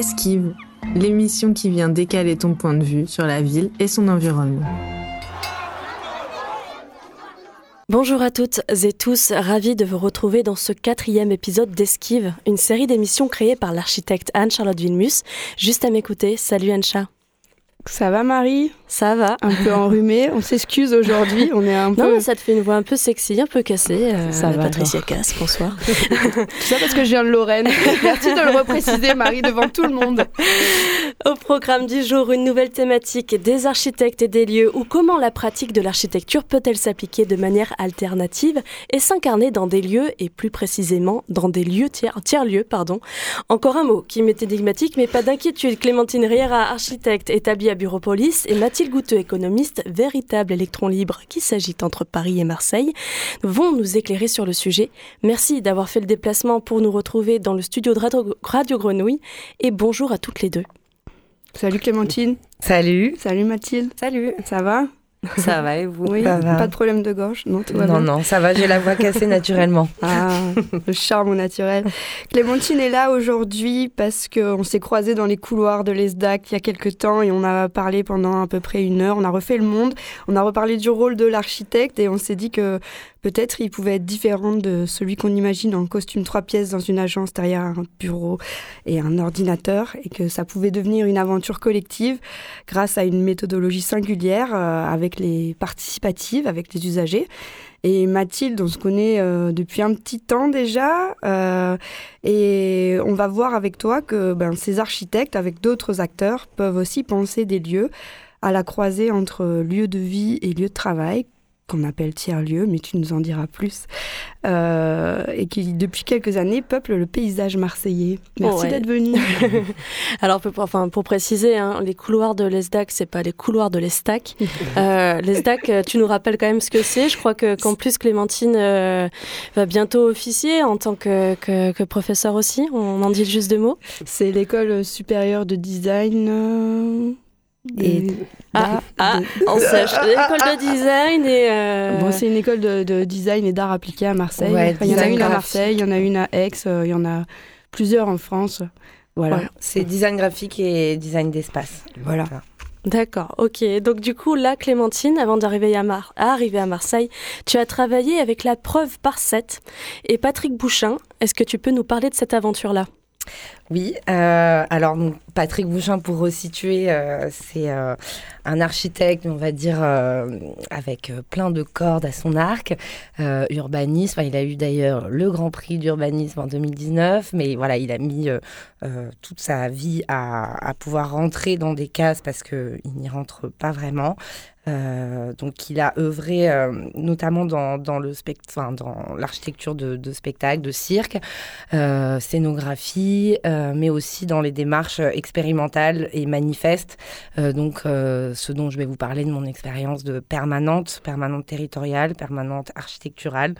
Esquive, l'émission qui vient décaler ton point de vue sur la ville et son environnement. Bonjour à toutes et tous, ravi de vous retrouver dans ce quatrième épisode d'Esquive, une série d'émissions créée par l'architecte Anne-Charlotte Vilmus. Juste à m'écouter, salut Anne-Charlotte. Ça va Marie? Ça va. Un peu enrhumé. On s'excuse aujourd'hui. On est un peu. Non, ça te fait une voix un peu sexy, un peu cassée. Euh, ça va. Patricia Casse, bonsoir. tout ça parce que je viens de Lorraine. Merci de le repréciser, Marie, devant tout le monde. Au programme du jour, une nouvelle thématique des architectes et des lieux ou comment la pratique de l'architecture peut-elle s'appliquer de manière alternative et s'incarner dans des lieux et plus précisément dans des lieux tiers, tiers-lieux. Pardon. Encore un mot qui m'est énigmatique, mais pas d'inquiétude. Clémentine Riera, architecte établie à Bureaupolis, et Mathilde Gouteux, économiste, véritable électron libre qui s'agite entre Paris et Marseille, vont nous éclairer sur le sujet. Merci d'avoir fait le déplacement pour nous retrouver dans le studio de Radio Grenouille et bonjour à toutes les deux. Salut Clémentine. Salut. Salut Mathilde. Salut. Ça va? ça va et vous Oui, pas de problème de gorge, non tout va Non, non, ça va, j'ai la voix cassée naturellement. Ah, le charme naturel. Clémentine est là aujourd'hui parce qu'on s'est croisés dans les couloirs de l'ESDAC il y a quelques temps et on a parlé pendant à peu près une heure. On a refait le monde, on a reparlé du rôle de l'architecte et on s'est dit que peut-être il pouvait être différent de celui qu'on imagine en costume trois pièces dans une agence derrière un bureau et un ordinateur et que ça pouvait devenir une aventure collective grâce à une méthodologie singulière euh, avec les participatives, avec les usagers. Et Mathilde, on se connaît euh, depuis un petit temps déjà, euh, et on va voir avec toi que ben, ces architectes, avec d'autres acteurs, peuvent aussi penser des lieux à la croisée entre lieu de vie et lieu de travail, qu'on appelle tiers-lieu, mais tu nous en diras plus, euh, et qui depuis quelques années peuple le paysage marseillais. Merci d'être venu. Alors pour, enfin, pour préciser, hein, les couloirs de l'ESDAC, c'est pas les couloirs de l'ESTAC. euh, L'ESDAC, euh, tu nous rappelles quand même ce que c'est. Je crois que qu'en plus Clémentine euh, va bientôt officier en tant que, que, que, professeur aussi. On en dit juste deux mots. C'est l'école supérieure de design et ah, ah on l'école de design et euh, bon c'est une école de, design et d'art appliqué à Marseille. Il y en a une à Marseille il y en a une à Aix euh, il y en a plusieurs en France. Voilà. C'est design graphique et design d'espace. Voilà. D'accord, ok. Donc du coup, là, Clémentine, avant d'arriver à, Mar à, arriver à Marseille, tu as travaillé avec la preuve par 7 et Patrick Bouchin. Est-ce que tu peux nous parler de cette aventure-là? Oui, euh, alors Patrick Bouchin, pour resituer, euh, c'est euh, un architecte, on va dire, avec plein de cordes à son arc, urbanisme. Il a eu d'ailleurs le Grand Prix d'urbanisme en 2019, mais voilà, il a mis toute sa vie à, à, pouvoir rentrer dans des cases parce qu'il n'y rentre pas vraiment. Euh, donc, il a œuvré euh, notamment dans, dans le enfin, dans l'architecture de, de, spectacle, de cirque, euh, scénographie, mais aussi dans les démarches expérimentales et manifestes. donc, ce dont je vais vous parler de mon expérience de permanente, permanente territoriale, permanente architecturale,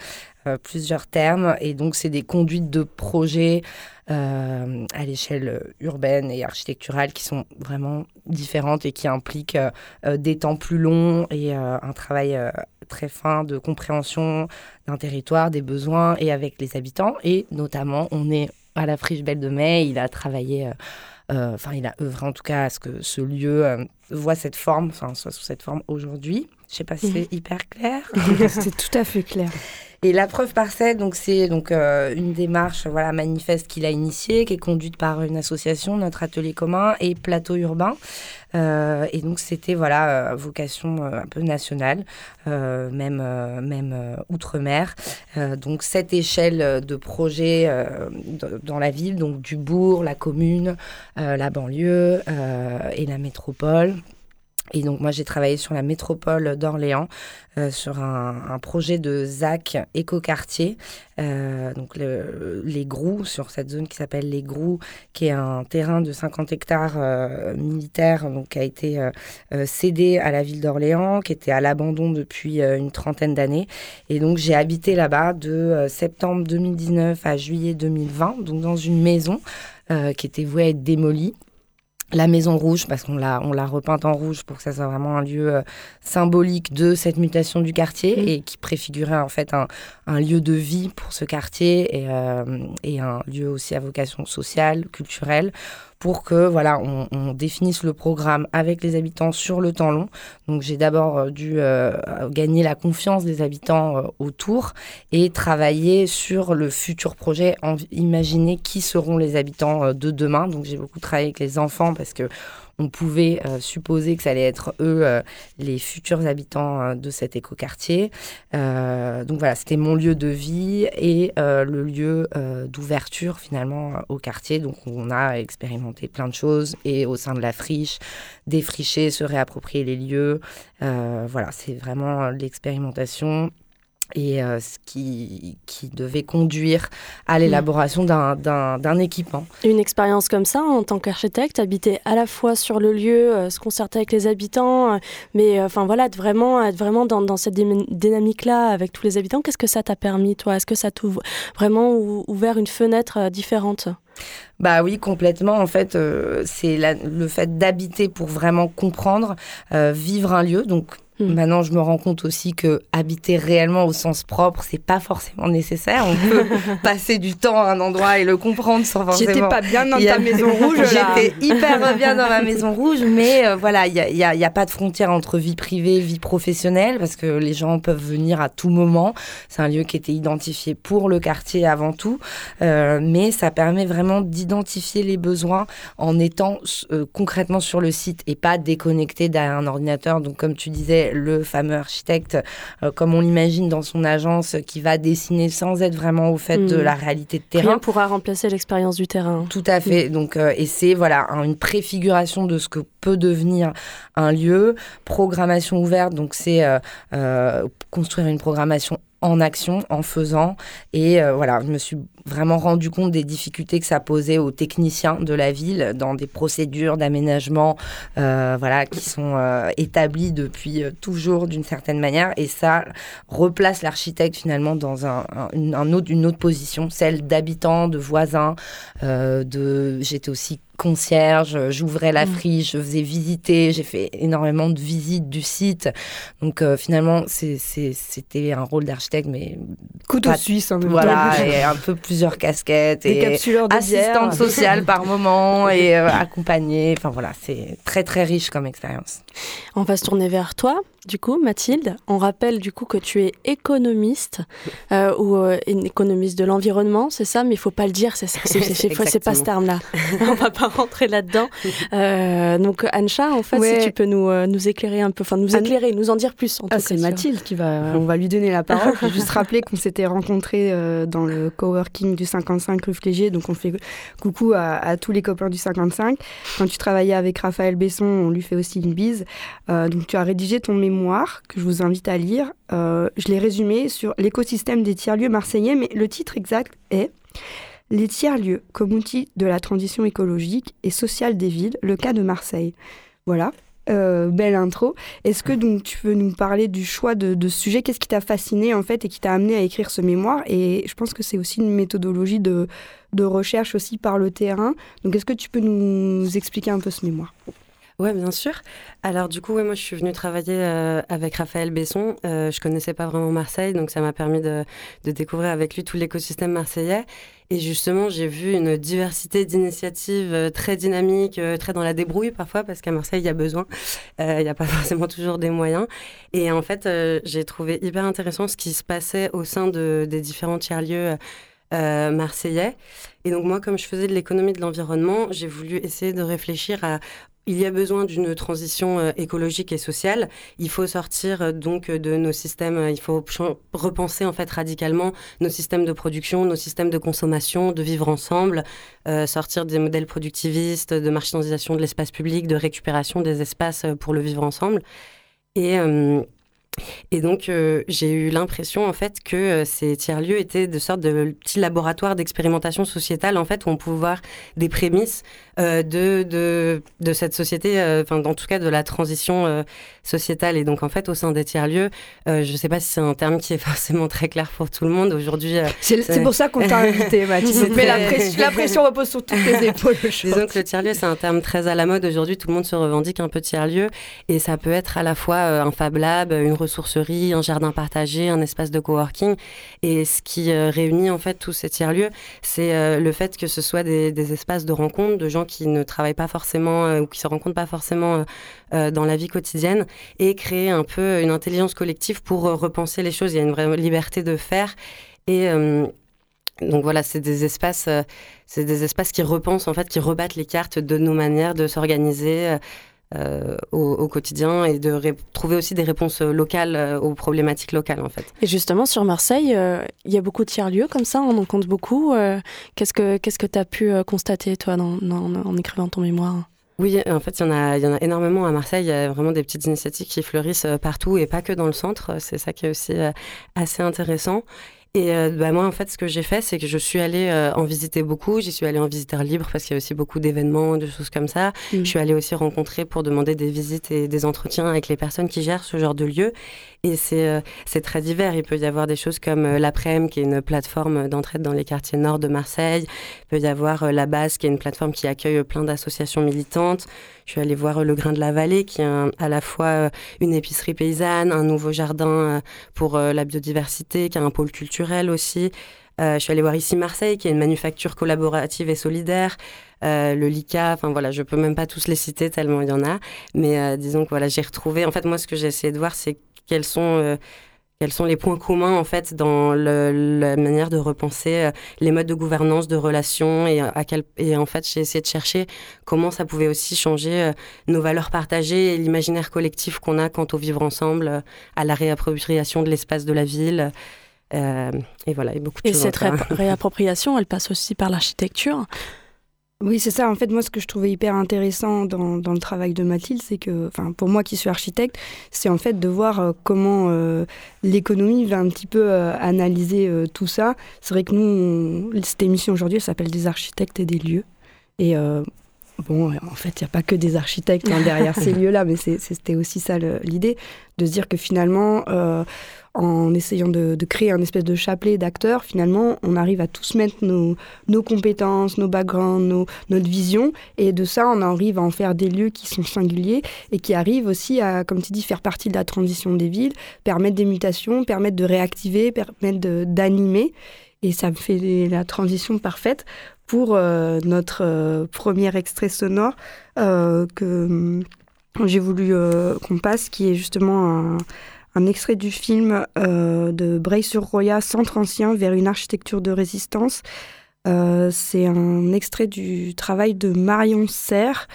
plusieurs termes. Et donc, c'est des conduites de projets euh, à l'échelle urbaine et architecturale qui sont vraiment différentes et qui impliquent euh, des temps plus longs et euh, un travail très fin de compréhension d'un territoire, des besoins et avec les habitants. Et notamment, on est à la Friche Belle de Mai, il a travaillé enfin il a œuvré en tout cas à ce que ce lieu voit cette forme, soit sous cette forme aujourd'hui. Je sais pas si c'est hyper clair. c'est tout à fait clair. Et la preuve par cette, donc c'est donc euh, une démarche voilà manifeste qu'il a initiée, qui est conduite par une association, notre atelier commun et Plateau urbain. Euh, et donc c'était voilà euh, vocation un peu nationale, même même outre-mer. donc cette échelle de projet dans la ville, donc du bourg, la commune, la banlieue et la métropole. Et donc moi j'ai travaillé sur la métropole d'Orléans, euh, sur un, projet de ZAC écoquartier, euh, donc les Grous, sur cette zone qui s'appelle les Grous, qui est un terrain de 50 hectares euh, militaire, donc qui a été euh, cédé à la ville d'Orléans, qui était à l'abandon depuis une trentaine d'années. Et donc j'ai habité là-bas de septembre 2019 à juillet 2020, donc dans une maison qui était vouée à être démolie la Maison Rouge, parce qu'on l'a, on l'a repeinte en rouge pour que ça soit vraiment un lieu euh, symbolique de cette mutation du quartier mmh. et qui préfigurait en fait un, un, lieu de vie pour ce quartier et, euh, et, un lieu aussi à vocation sociale, culturelle, pour que voilà, on, on, définisse le programme avec les habitants sur le temps long. Donc j'ai d'abord dû gagner la confiance des habitants autour et travailler sur le futur projet, imaginer qui seront les habitants de demain. Donc j'ai beaucoup travaillé avec les enfants parce que on pouvait euh, supposer que ça allait être eux euh, les futurs habitants euh, de cet écoquartier. donc voilà, c'était mon lieu de vie et le lieu d'ouverture finalement au quartier. Donc on a expérimenté plein de choses et au sein de la friche, défricher, se réapproprier les lieux. voilà, c'est vraiment l'expérimentation et euh, ce qui, qui, devait conduire à l'élaboration d'un équipement. Une expérience comme ça, en tant qu'architecte, habiter à la fois sur le lieu, euh, se concerter avec les habitants, euh, mais enfin voilà, être vraiment, être vraiment dans cette dynamique-là avec tous les habitants, qu'est-ce que ça t'a permis, toi? Est-ce que ça t'a vraiment ouvert une fenêtre différente? Bah oui, complètement. En fait, c'est le fait d'habiter pour vraiment comprendre, vivre un lieu. Donc Hmm. Maintenant, je me rends compte aussi que habiter réellement au sens propre, c'est pas forcément nécessaire. On peut passer du temps à un endroit et le comprendre sans forcément. J'étais pas bien dans ta maison rouge. J'étais hyper bien dans ma maison rouge, mais euh, voilà, il n'y a, a, pas de frontière entre vie privée et vie professionnelle parce que les gens peuvent venir à tout moment. C'est un lieu qui était identifié pour le quartier avant tout, euh, mais ça permet vraiment d'identifier les besoins en étant euh, concrètement sur le site et pas déconnecté derrière un ordinateur. Donc, comme tu disais, le fameux architecte, euh, comme on l'imagine dans son agence, qui va dessiner sans être vraiment au fait de hmm. la réalité de terrain. Rien pourra remplacer l'expérience du terrain. Tout à fait. Hmm. Donc, euh, et c'est voilà une préfiguration de ce que peut devenir un lieu. Programmation ouverte, donc c'est construire une programmation en action, en faisant. Et euh, voilà, je me suis vraiment rendu compte des difficultés que ça posait aux techniciens de la ville dans des procédures d'aménagement euh, voilà, qui sont euh, établies depuis toujours d'une certaine manière. Et ça replace l'architecte finalement dans un, un, autre, une autre position, celle d'habitant, de voisin. de... J'étais aussi concierge, j'ouvrais la mm. friche, je faisais visiter, j'ai fait énormément de visites du site. Donc euh, finalement, c'était un rôle d'architecte, mais couteau suisse, hein, voilà, et un peu plusieurs casquettes et assistante sociale par moment et euh, accompagnée. Enfin voilà, c'est très très riche comme expérience. On va se tourner vers toi. Du coup, Mathilde, on rappelle du coup que tu es économiste euh, ou euh, une économiste de l'environnement, c'est ça, mais il faut pas le dire, c'est c'est pas ce terme-là. on va pas rentrer là-dedans. Euh, donc Ancha, en fait, si tu peux nous, nous éclairer un peu, enfin nous éclairer, nous en dire plus. En ah, c'est Mathilde qui va, on va lui donner la parole. Je vais juste rappeler qu'on s'était rencontrés dans le coworking du 55 rue Flégier, donc on fait coucou à, à, tous les copains du 55. Quand tu travaillais avec Raphaël Besson, on lui fait aussi une bise. donc tu as rédigé ton mémoire que je vous invite à lire. Euh, je l'ai résumé sur l'écosystème des tiers-lieux marseillais, mais le titre exact est Les tiers-lieux comme outil de la transition écologique et sociale des villes, le cas de Marseille. Voilà. Euh, belle intro. Est-ce que donc tu peux nous parler du choix de, sujet? Qu'est-ce qui t'a fasciné en fait et qui t'a amené à écrire ce mémoire? Et je pense que c'est aussi une méthodologie de, de recherche aussi par le terrain. Donc est-ce que tu peux nous expliquer un peu ce mémoire? Oui, bien sûr. Alors du coup, moi je suis venue travailler euh, avec Raphaël Besson. Euh, je connaissais pas vraiment Marseille, donc ça m'a permis de, découvrir avec lui tout l'écosystème marseillais. Et justement, j'ai vu une diversité d'initiatives euh, très dynamiques, très dans la débrouille parfois, parce qu'à Marseille, il y a besoin. Il n'y a pas forcément toujours des moyens. Et en fait, j'ai trouvé hyper intéressant ce qui se passait au sein de, des différents tiers-lieux. marseillais. Et donc moi, comme je faisais de l'économie de l'environnement, j'ai voulu essayer de réfléchir à il y a besoin d'une transition euh, écologique et sociale. Il faut sortir euh, donc de nos systèmes, euh, il faut repenser en fait radicalement nos systèmes de production, nos systèmes de consommation, de vivre ensemble, sortir des modèles productivistes, de marchandisation de l'espace public, de récupération des espaces pour le vivre ensemble. Et donc, euh, j'ai eu l'impression, en fait, que euh, ces tiers-lieux étaient de sorte de petits laboratoires d'expérimentation sociétale, en fait, où on pouvait voir des prémices euh, de, de, de, cette société, enfin, en tout cas, de la transition sociétale. Et donc, en fait, au sein des tiers-lieux, je ne sais pas si c'est un terme qui est forcément très clair pour tout le monde. Aujourd'hui... c'est pour ça qu'on t'a invité, Mathilde. Mais la, pression, la pression repose sur toutes tes épaules. Disons que le tiers-lieu, c'est un terme très à la mode. Aujourd'hui, tout le monde se revendique un peu tiers-lieu. Et ça peut être à la fois un Fab Lab, une ressourcerie, un jardin partagé, un espace de coworking. Et ce qui réunit en fait tous ces tiers-lieux, c'est le fait que ce soit des, espaces de rencontre de gens qui ne travaillent pas forcément ou qui se rencontrent pas forcément dans la vie quotidienne et créer un peu une intelligence collective pour repenser les choses. Il y a une vraie liberté de faire et donc voilà, c'est des espaces, euh, c'est des espaces qui repensent en fait, qui rebattent les cartes de nos manières de s'organiser euh, au, quotidien et de trouver aussi des réponses locales euh, aux problématiques locales en fait. Et justement sur Marseille, il y a beaucoup de tiers-lieux comme ça, on en compte beaucoup. qu'est-ce que qu'est-ce que tu as pu constater toi en écrivant ton mémoire? Oui, en fait, il y, en a, il y en a énormément à Marseille. Il y a vraiment des petites initiatives qui fleurissent partout et pas que dans le centre. C'est ça qui est aussi assez intéressant. Et euh, bah, moi, en fait, ce que j'ai fait, c'est que je suis allée euh, en visiter beaucoup. J'y suis allée en visiteur libre parce qu'il y a aussi beaucoup d'événements, de choses comme ça. Mm. Je suis allée aussi rencontrer pour demander des visites et des entretiens avec les personnes qui gèrent ce genre de lieu. Et c'est euh, c'est très divers. Il peut y avoir des choses comme l'Aprem, qui est une plateforme d'entraide dans les quartiers nord de Marseille. Il peut y avoir La Base, qui est une plateforme qui accueille plein d'associations militantes. Je suis allée voir Le Grain de la Vallée, qui est à la fois une épicerie paysanne, un nouveau jardin pour la biodiversité, qui a un pôle culturel aussi. Euh, je suis allée voir ici Marseille, qui est une manufacture collaborative et solidaire. Euh, le LICA, enfin voilà, je peux même pas tous les citer tellement il y en a. Mais euh, disons que voilà, j'ai retrouvé. En fait, moi, ce que j'ai essayé de voir, c'est quels sont quels sont les points communs en fait dans la manière de repenser les modes de gouvernance, de relations et à quel et en fait j'ai essayé de chercher comment ça pouvait aussi changer nos valeurs partagées et l'imaginaire collectif qu'on a quant au vivre ensemble, à la réappropriation de l'espace de la ville. Euh, et voilà, il beaucoup de Et cette réappropriation, elle passe aussi par l'architecture. Oui, c'est ça. En fait, moi, ce que je trouvais hyper intéressant dans, dans le travail de Mathilde, c'est que, enfin, pour moi qui suis architecte, c'est en fait de voir euh, comment euh, l'économie va un petit peu analyser tout ça. C'est vrai que nous, cette émission aujourd'hui, s'appelle Des architectes et des lieux. Et bon, en fait, il n'y a pas que des architectes hein, derrière ces lieux-là, mais c'était aussi ça l'idée, de se dire que finalement, en essayant de, créer un espèce de chapelet d'acteurs, finalement, on arrive à tous mettre nos, nos compétences, nos backgrounds, nos, notre vision, et de ça, on arrive à en faire des lieux qui sont singuliers et qui arrivent aussi à, comme tu dis, faire partie de la transition des villes, permettre des mutations, permettre de réactiver, permettre d'animer. Et ça me fait la transition parfaite pour euh, notre euh, premier extrait sonore euh, que j'ai voulu qu'on passe, qui est justement un un extrait du film de Breil-sur-Roya, Centre ancien vers une architecture de résistance. C'est un extrait du travail de Marion Serre,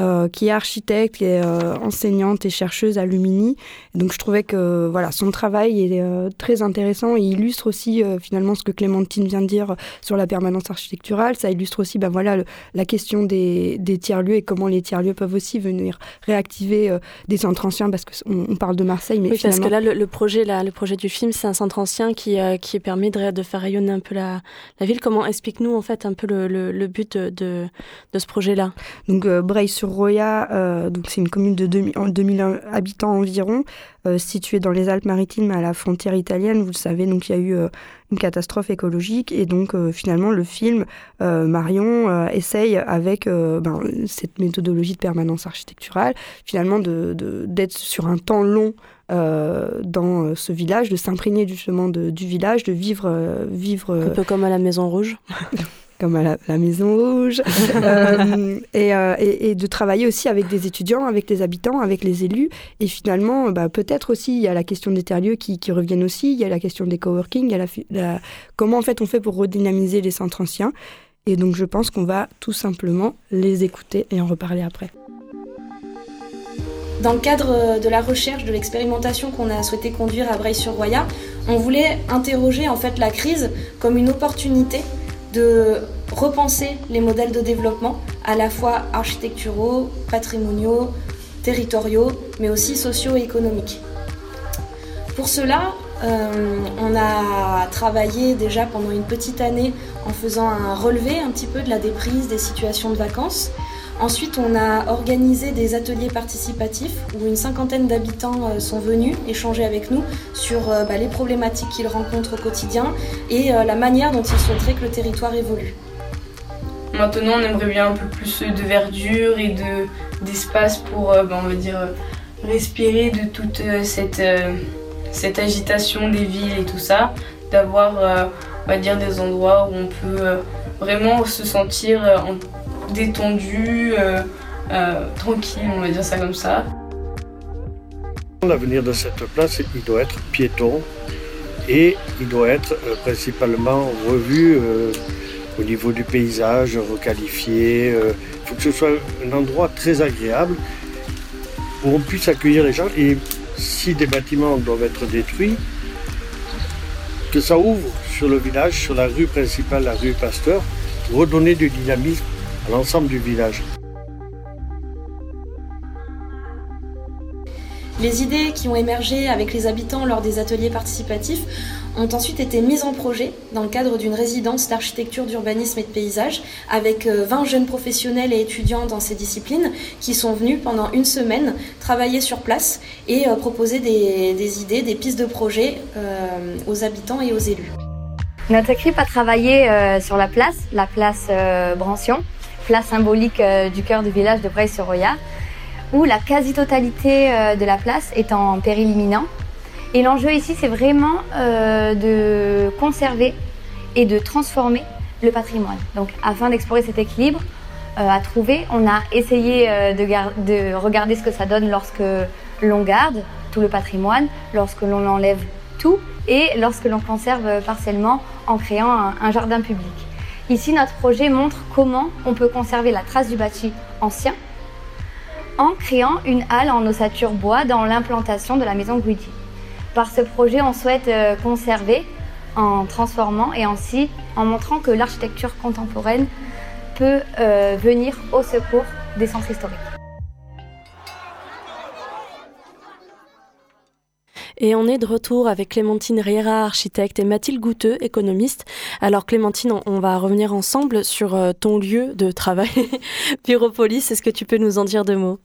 euh, qui est architecte, qui est euh, enseignante et chercheuse à Lumini. donc je trouvais que voilà, son travail est euh, très intéressant et illustre aussi finalement ce que Clémentine vient de dire sur la permanence architecturale. Ça illustre aussi ben, voilà, la question des, des tiers-lieux et comment les tiers-lieux peuvent aussi venir réactiver des centres anciens parce qu'on on parle de Marseille. Mais oui, parce que là, le, projet, là, le projet du film, c'est un centre ancien qui, qui permet de, de, faire rayonner un peu la, la ville. Comment explique-nous en fait un peu le, le, but de, de, ce projet-là? Donc, Breil sur Roya, euh, donc c'est une commune de 2000, habitants environ, euh, située dans les Alpes-Maritimes à la frontière italienne. Vous le savez, donc il y a eu euh, une catastrophe écologique et donc finalement le film Marion essaye avec ben, cette méthodologie de permanence architecturale finalement d'être de, sur un temps long dans ce village, de s'imprégner justement du village, de vivre, vivre. Un peu comme à la Maison Rouge. comme à la, Maison Rouge, euh, euh, et, de travailler aussi avec des étudiants, avec les habitants, avec les élus. Et finalement, bah, peut-être aussi, il y a la question des terres-lieux qui, reviennent aussi, il y a la question des coworking, il y a la, comment en fait on fait pour redynamiser les centres anciens. Et donc je pense qu'on va tout simplement les écouter et en reparler après. Dans le cadre de la recherche, de l'expérimentation qu'on a souhaité conduire à Breil-sur-Roya, on voulait interroger en fait la crise comme une opportunité de repenser les modèles de développement, à la fois architecturaux, patrimoniaux, territoriaux, mais aussi sociaux et économiques. Pour cela, euh, on a travaillé déjà pendant une petite année en faisant un relevé un petit peu de la déprise des situations de vacances Ensuite, on a organisé des ateliers participatifs où une cinquantaine d'habitants euh, sont venus échanger avec nous sur euh, bah, les problématiques qu'ils rencontrent au quotidien et euh, la manière dont ils souhaiteraient que le territoire évolue. Maintenant, on aimerait bien un peu plus de verdure et d'espace pour, bah, on va dire, respirer de toute cette, cette agitation des villes et tout ça, d'avoir, on va dire, des endroits où on peut vraiment se sentir détendu, tranquille, on va dire ça comme ça. L'avenir de cette place, il doit être piéton et il doit être euh, principalement revu euh, au niveau du paysage, requalifié. Il euh. faut que ce soit un endroit très agréable où on puisse accueillir les gens et si des bâtiments doivent être détruits, que ça ouvre sur le village, sur la rue principale, la rue Pasteur, redonner du dynamisme l'ensemble du village. Les idées qui ont émergé avec les habitants lors des ateliers participatifs ont ensuite été mises en projet dans le cadre d'une résidence d'architecture, d'urbanisme et de paysage avec 20 euh, jeunes professionnels et étudiants dans ces disciplines qui sont venus pendant une semaine travailler sur place et euh, proposer des, idées, des pistes de projet euh, aux habitants et aux élus. Notre équipe a travaillé sur la place, la place Brancion, place symbolique du cœur du village de Breil-sur-Roya où la quasi-totalité euh, de la place est en péril imminent. Et l'enjeu ici, c'est vraiment euh, de conserver et de transformer le patrimoine. Donc, afin d'explorer cet équilibre euh, à trouver, on a essayé de, de, regarder ce que ça donne lorsque l'on garde tout le patrimoine, lorsque l'on enlève tout et lorsque l'on conserve partiellement en créant un jardin public. Ici, notre projet montre comment on peut conserver la trace du bâti ancien en créant une halle en ossature bois dans l'implantation de la maison Guidi. Par ce projet, on souhaite euh, conserver en transformant et ainsi en montrant que l'architecture contemporaine peut euh, venir au secours des centres historiques. Et on est de retour avec Clémentine Riera, architecte, et Mathilde Gouteux, économiste. Alors Clémentine, on va revenir ensemble sur euh, ton lieu de travail, Bureaupolis. Est-ce que tu peux nous en dire deux mots?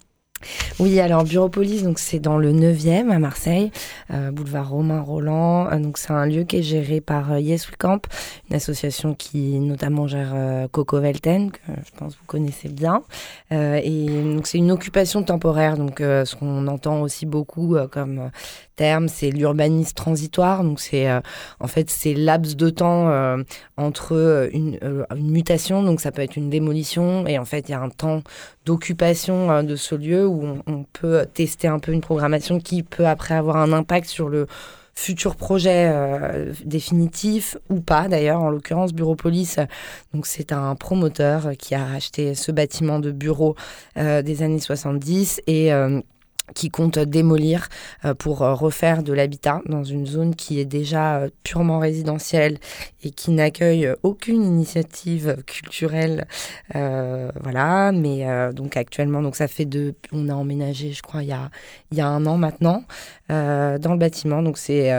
Oui, alors Bureaupolis, donc c'est dans le 9e à Marseille, euh, boulevard Romain Roland. Euh, donc c'est un lieu qui est géré par euh, Yes We Camp, une association qui notamment gère Coco Velten, que je pense que vous connaissez bien. et donc c'est une occupation temporaire, donc ce qu'on entend aussi beaucoup comme terme, c'est l'urbanisme transitoire. Donc c'est en fait c'est laps de temps entre une, une, mutation, donc ça peut être une démolition, et en fait il y a un temps d'occupation de ce lieu où on, peut tester un peu une programmation qui peut après avoir un impact sur le futur projet euh, définitif ou pas d'ailleurs en l'occurrence Bureaupolis donc c'est un promoteur qui a acheté ce bâtiment de bureau euh, des années 70 et euh, qui compte démolir euh, pour euh, refaire de l'habitat dans une zone qui est déjà euh, purement résidentielle et qui n'accueille aucune initiative culturelle. voilà, mais donc actuellement, donc ça fait de, on a emménagé, je crois, il y a, il y a un an maintenant, dans le bâtiment. Donc c'est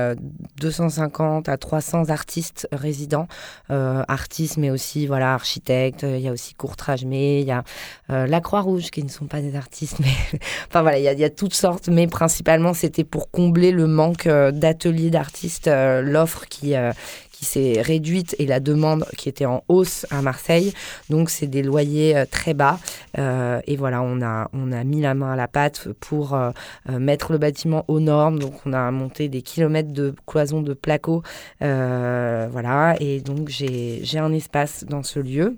250 à 300 artistes résidents, artistes, mais aussi voilà architectes. Il y a aussi Courtrage, mais il y a la Croix-Rouge qui ne sont pas des artistes, mais enfin voilà, il y a, il y a toutes sortes, mais principalement c'était pour combler le manque euh, d'ateliers d'artistes, euh, l'offre qui, euh, qui s'est réduite et la demande qui était en hausse à Marseille. Donc c'est des loyers très bas. et voilà, on a, on a mis la main à la pâte pour mettre le bâtiment aux normes. Donc on a monté des kilomètres de cloisons de placo. voilà, et donc j'ai un espace dans ce lieu.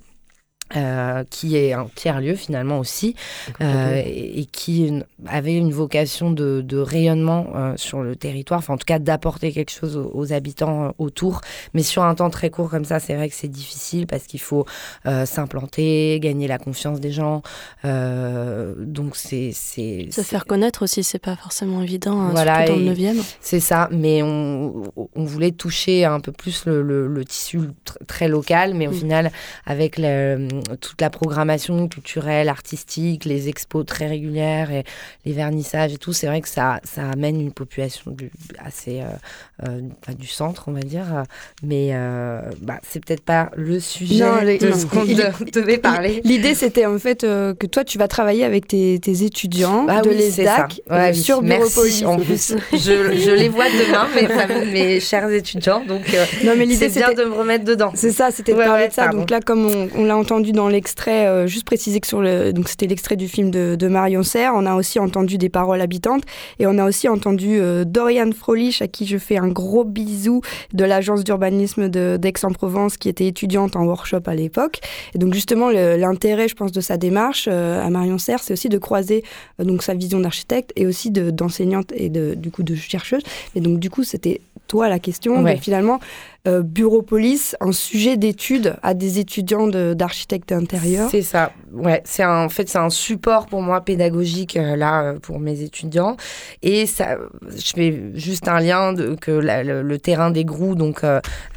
Euh, qui est un tiers-lieu finalement aussi, euh, et, qui avait une vocation de, de rayonnement euh, sur le territoire, enfin en tout cas d'apporter quelque chose aux, habitants euh, autour. Mais sur un temps très court comme ça, c'est vrai que c'est difficile parce qu'il faut euh, s'implanter, gagner la confiance des gens. donc c'est se faire connaître aussi, c'est pas forcément évident, hein, voilà, surtout dans le 9e. C'est ça, mais on, on, voulait toucher un peu plus le, le, le tissu très local, mais au final avec le toute la programmation culturelle, artistique, les expos très régulières et les vernissages et tout, c'est vrai que ça, ça amène une population du, assez euh, euh, du centre, on va dire. Mais euh, bah, c'est peut-être pas le sujet de ce qu'on devait parler. L'idée, c'était en fait que toi, tu vas travailler avec tes, étudiants ah de l'ESDAC ouais, sur Merci. En plus, je, je, les vois demain, mes, mes chers étudiants. Donc, non, mais c'est bien de me remettre dedans. C'est ça, c'était de parler de ça. Donc là, comme on, on l'a entendu entendu dans l'extrait, juste préciser que sur le, donc c'était l'extrait du film de, de, Marion Serre, on a aussi entendu des paroles habitantes et on a aussi entendu Dorian Frolich, à qui je fais un gros bisou de l'agence d'urbanisme d'Aix-en-Provence, qui était étudiante en workshop à l'époque. Et donc justement, l'intérêt, je pense, de sa démarche à Marion Serre, c'est aussi de croiser donc sa vision d'architecte et aussi d'enseignante et de, du coup de chercheuse. Et donc du coup, c'était toi la question, mais finalement, euh, Bureau Police, un sujet d'étude à des étudiants d'architecte intérieur. C'est ça, ouais. C'est en fait c'est un support pour moi pédagogique euh, là euh, pour mes étudiants et ça, je fais juste un lien de, que le, terrain des Grous, donc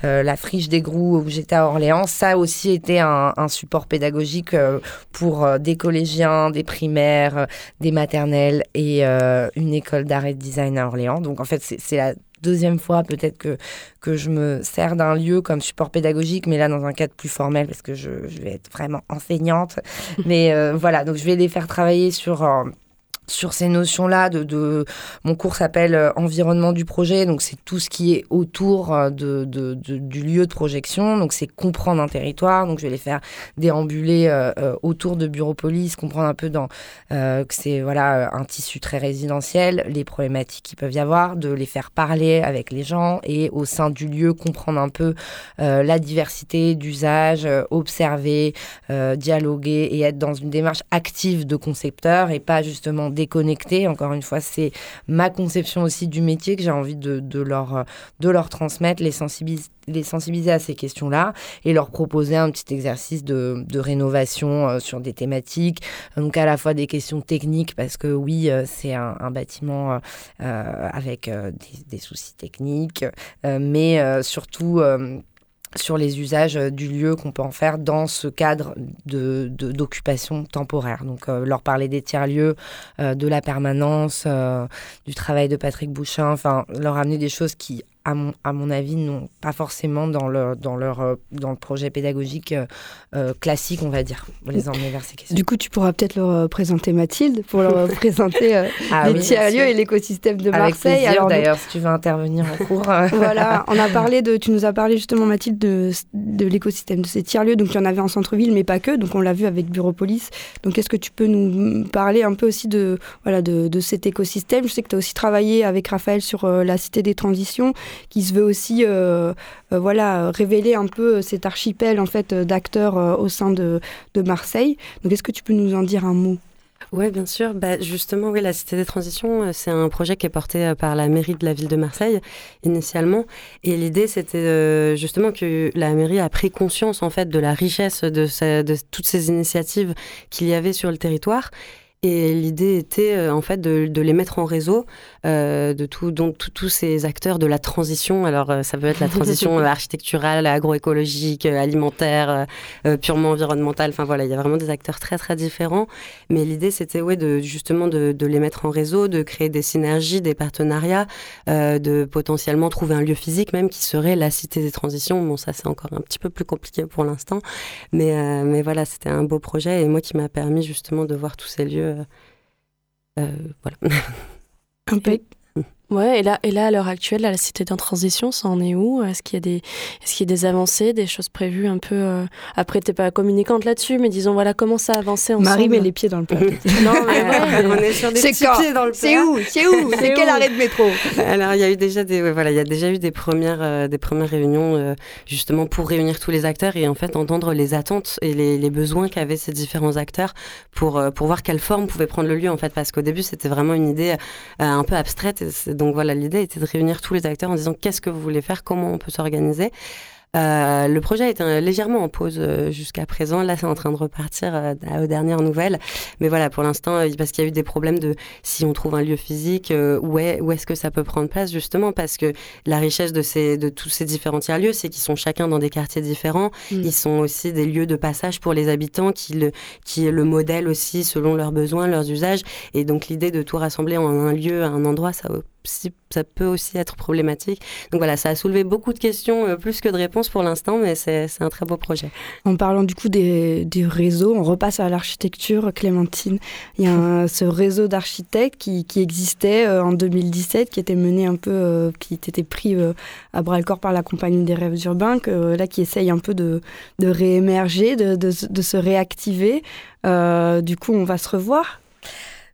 la friche des Grous où j'étais à Orléans, ça aussi un, un support pédagogique pour des collégiens, des primaires, des maternelles et une école d'art et de design à Orléans. Donc en fait c'est la deuxième fois peut-être que, que je me sers d'un lieu comme support pédagogique, mais là dans un cadre plus formel parce que je, vais être vraiment enseignante. mais euh, voilà, donc je vais les faire travailler sur... Euh, sur ces notions-là. Mon cours s'appelle euh, Environnement du projet, donc c'est tout ce qui est autour euh, du lieu de projection. Donc c'est comprendre un territoire. Donc je vais les faire déambuler euh, autour de Bureaupolis, comprendre un peu que c'est voilà un tissu très résidentiel, les problématiques qui peuvent y avoir, de les faire parler avec les gens et au sein du lieu comprendre un peu la diversité d'usages, observer, dialoguer et être dans une démarche active de concepteur et pas justement déconnectés. Encore une fois, c'est ma conception aussi du métier que j'ai envie de, leur, de leur transmettre, les sensibiliser à ces questions-là et leur proposer un petit exercice de, rénovation euh, sur des thématiques, donc à la fois des questions techniques parce que oui, euh, c'est un, bâtiment euh, avec des, soucis techniques, mais surtout sur les usages euh, du lieu qu'on peut en faire dans ce cadre de, d'occupation temporaire. Donc euh, leur parler des tiers-lieux, euh, de la permanence, du travail de Patrick Bouchin, enfin leur amener des choses qui à mon, à mon avis, non pas forcément dans, le, dans, leur, euh, dans le projet pédagogique euh, euh, classique, on va dire, les emmener vers ces questions. Du coup, tu pourras peut-être leur présenter Mathilde pour leur présenter ah, les tiers-lieux et l'écosystème de Marseille. Avec d'ailleurs, si tu veux intervenir en cours. voilà, on a parlé de, tu nous as parlé justement, Mathilde, de, de l'écosystème de ces tiers-lieux. Donc, il y en avait en centre-ville, mais pas que. Donc, on l'a vu avec Bureaupolis. Donc, est-ce que tu peux nous parler un peu aussi de, voilà, de, de cet écosystème? Je sais que tu as aussi travaillé avec Raphaël sur la Cité des Transitions qui se veut aussi euh, euh, voilà, révéler un peu cet archipel en fait, d'acteurs euh, au sein de, Marseille. Donc est-ce que tu peux nous en dire un mot? Oui, bien sûr. Bah, justement, oui, la Cité des Transitions, c'est un projet qui est porté par la mairie de la ville de Marseille initialement. Et l'idée, c'était justement que la mairie a pris conscience en fait de la richesse de toutes ces initiatives qu'il y avait sur le territoire et l'idée était euh, en fait de, de, les mettre en réseau euh, de tout, donc tous ces acteurs de la transition. Alors euh, ça peut être la transition architecturale, agroécologique, alimentaire, purement environnementale. Enfin voilà, il y a vraiment des acteurs très très différents. Mais l'idée c'était ouais de justement de, de, les mettre en réseau, de créer des synergies, des partenariats, de potentiellement trouver un lieu physique même qui serait la cité des transitions. Bon ça c'est encore un petit peu plus compliqué pour l'instant, mais mais voilà c'était un beau projet et moi qui m'a permis justement de voir tous ces lieux euh, euh, voilà. Ouais, et là, et là à l'heure actuelle, à la Cité en transition, ça en est où? Est-ce qu'il y a des, est-ce qu'il y a des avancées, des choses prévues un peu euh... Après, t'es pas communicante là-dessus, mais disons voilà comment ça a avancé ensemble? Marie met les pieds dans le plat. non, mais ouais, on est sur des petits pieds dans le plat. C'est où? C'est où? C'est quel arrêt de métro? Alors, il y a eu déjà des, voilà, il y a déjà eu des premières, euh, des premières réunions euh, justement pour réunir tous les acteurs et en fait entendre les attentes et les, les besoins qu'avaient ces différents acteurs pour euh, pour voir quelle forme pouvait prendre le lieu en fait, parce qu'au début c'était vraiment une idée un peu abstraite. Donc voilà, l'idée était de réunir tous les acteurs en disant qu'est-ce que vous voulez faire, comment on peut s'organiser? Euh, le projet est légèrement en pause euh, jusqu'à présent. Là, c'est en train de repartir euh, aux dernières nouvelles. Mais voilà, pour l'instant, parce qu'il y a eu des problèmes de si on trouve un lieu physique, où, est, où est-ce que ça peut prendre place, justement, parce que la richesse de, ces, de tous ces différents tiers-lieux, c'est qu'ils sont chacun dans des quartiers différents. Mm. Ils sont aussi des lieux de passage pour les habitants, qui, le, qui est le modèle aussi selon leurs besoins, leurs usages. Et donc, l'idée de tout rassembler en un lieu, un endroit, ça ça peut aussi être problématique. Donc voilà, ça a soulevé beaucoup de questions, euh, plus que de réponses pour l'instant, mais c'est un très beau projet. En parlant du coup des, des réseaux, on repasse à l'architecture, Clémentine. Il y a ce réseau d'architectes qui, qui, existait euh, en 2017, qui était mené un peu, euh, qui était pris à bras le corps par la Compagnie des rêves urbains, que, là qui essaye un peu de, de réémerger, de, de, de, se réactiver. du coup, on va se revoir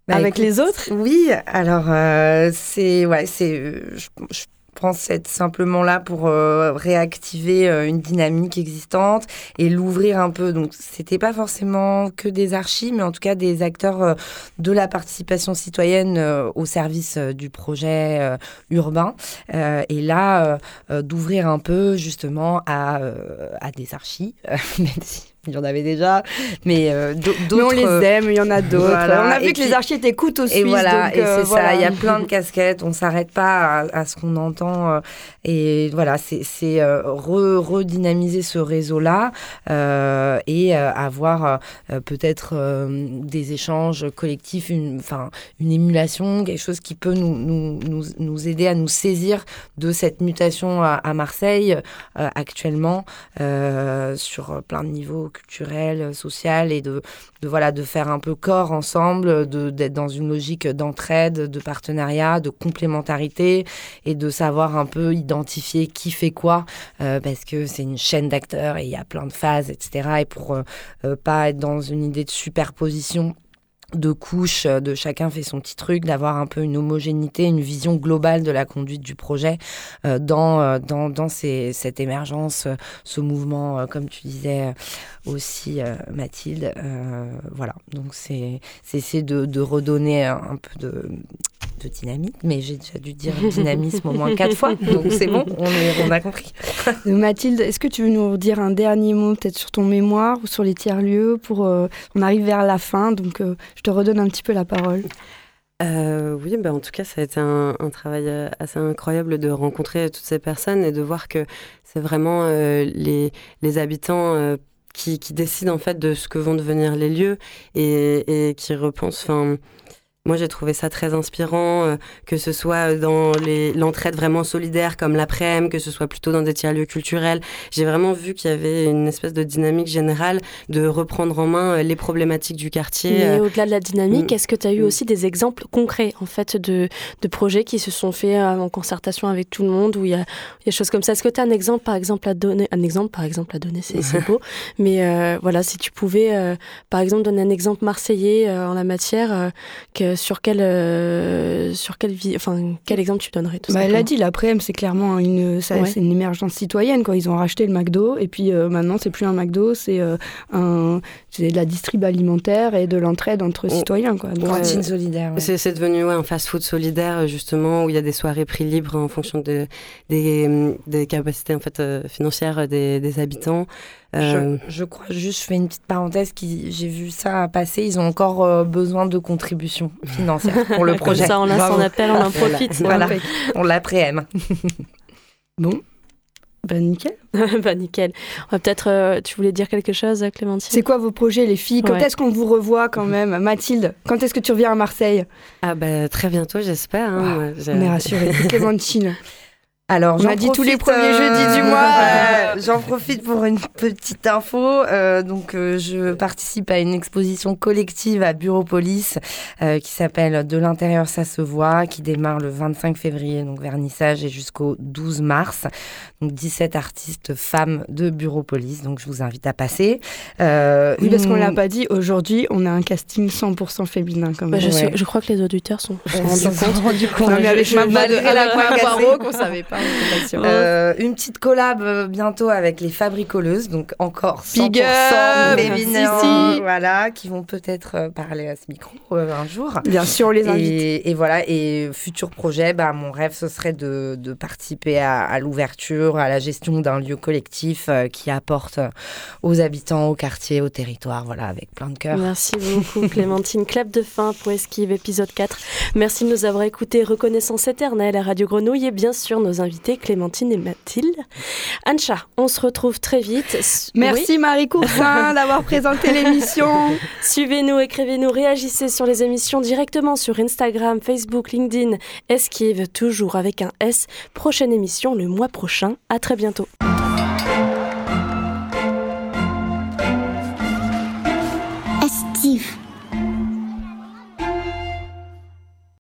bah, avec les autres? Oui, alors euh, c'est ouais, c'est je, je pense être simplement là pour euh, réactiver euh, une dynamique existante et l'ouvrir un peu. Donc c'était pas forcément que des archives, mais en tout cas des acteurs de la participation citoyenne au service du projet urbain. et là, d'ouvrir un peu justement à, à des archives, même si il y en avait déjà, mais euh, d'autres. on les euh, aime, il y en a d'autres. On a vu que les archives écoutent aussi. Et voilà, et euh, c'est ça. Il y a plein de casquettes. On s'arrête pas à, ce qu'on entend. et voilà, c'est redynamiser ce réseau-là et avoir peut-être des échanges collectifs, une, enfin une émulation, quelque chose qui peut nous, nous, nous, nous aider à nous saisir de cette mutation à, à Marseille actuellement sur plein de niveaux culturelle, sociale et de, de, voilà, de faire un peu corps ensemble, d'être dans une logique d'entraide, de partenariat, de complémentarité et de savoir un peu identifier qui fait quoi euh, parce que c'est une chaîne d'acteurs et il y a plein de phases, etc. Et pour euh, euh, pas être dans une idée de superposition de couches, euh, de chacun fait son petit truc, d'avoir un peu une homogénéité, une vision globale de la conduite du projet euh, dans, euh, dans, dans ces, cette émergence, ce mouvement, comme tu disais aussi, Mathilde. voilà, donc c'est essayer de redonner un peu de, de dynamisme, mais j'ai déjà dû dire dynamisme au moins quatre fois, donc c'est bon, on, a compris. Mathilde, est-ce que tu veux nous dire un dernier mot peut-être sur ton mémoire ou sur les tiers-lieux pour euh, On arrive vers la fin, donc euh, je te redonne un petit peu la parole. Euh, oui, ben en tout cas, ça a été un, travail assez incroyable de rencontrer toutes ces personnes et de voir que c'est vraiment les, les, habitants qui, qui, décident en fait de ce que vont devenir les lieux et, et qui repensent. Enfin, moi, j'ai trouvé ça très inspirant, euh, que ce soit dans l'entraide vraiment solidaire comme l'après-midi, que ce soit plutôt dans des tiers-lieux culturels. J'ai vraiment vu qu'il y avait une espèce de dynamique générale de reprendre en main euh, les problématiques du quartier. Mais euh, au-delà de la dynamique, mm. est-ce que tu as eu mm. aussi des exemples concrets en fait de, de projets qui se sont faits en concertation avec tout le monde où il y a, des choses comme ça? Est-ce que tu as un exemple par exemple à donner Un exemple par exemple à donner, c'est beau. Mais voilà, si tu pouvais par exemple donner un exemple marseillais en la matière que sur quel, euh, sur quel, enfin, quel exemple tu donnerais bah, Elle a dit, l'après-midi, c'est clairement une, c'est une émergence citoyenne. Quoi. Ils ont racheté le McDo et puis euh, maintenant, c'est plus un McDo, c'est euh, un, de la distrib alimentaire et de l'entraide entre citoyens. Quoi. Cantine solidaire. C'est, devenu un fast-food solidaire, justement, où il y a des soirées prix libres en fonction de, des, des capacités en fait, financières des, des habitants. Euh, je, crois juste, je fais une petite parenthèse, qui, j'ai vu ça passer, ils ont encore euh, besoin de contributions financières pour le projet. ça, on lance son appel, on en profite. Voilà, on l'après-aime. bon, bah nickel. bah nickel. On va peut-être, euh, tu voulais dire quelque chose, Clémentine? C'est quoi vos projets, les filles? Quand est-ce qu'on vous revoit quand même? Mathilde, quand est-ce que tu reviens à Marseille? Ah bah très bientôt, j'espère. Hein, on est rassurés. Clémentine alors, on dit tous les premiers jeudis du mois. Euh, j'en profite pour une petite info. Euh, donc, euh, je participe à une exposition collective à Bureaupolis qui s'appelle De l'intérieur, ça se voit, qui démarre le 25 février, donc vernissage, et jusqu'au 12 mars. Donc, 17 artistes femmes de Bureaupolis. Donc, je vous invite à passer. oui, parce qu'on l'a pas dit, aujourd'hui, on a un casting 100% féminin. Quand bah, je, je, crois que les auditeurs sont, rendus compte. Non, mais avec ma voix de la qu'on savait pas. Euh, une petite collab euh, bientôt avec les fabricoleuses, donc encore 100% féminin, voilà, qui vont peut-être euh, parler à ce micro un jour. Bien sûr, on les invite. Et, voilà, et futur projet, bah, mon rêve, ce serait de, de participer à, l'ouverture, à la gestion d'un lieu collectif qui apporte aux habitants, au quartier, au territoire, voilà, avec plein de cœur. Merci beaucoup, Clémentine. Clap de fin pour Esquive, épisode 4. Merci de nous avoir écoutés. Reconnaissance éternelle à Radio Grenouille et bien sûr nos invités invitées Clémentine et Mathilde. Ancha, on se retrouve très vite. Merci Marie Coursin d'avoir présenté l'émission. Suivez-nous, écrivez-nous, réagissez sur les émissions directement sur Instagram, Facebook, LinkedIn. Esquive, toujours avec un S. Prochaine émission le mois prochain. À très bientôt.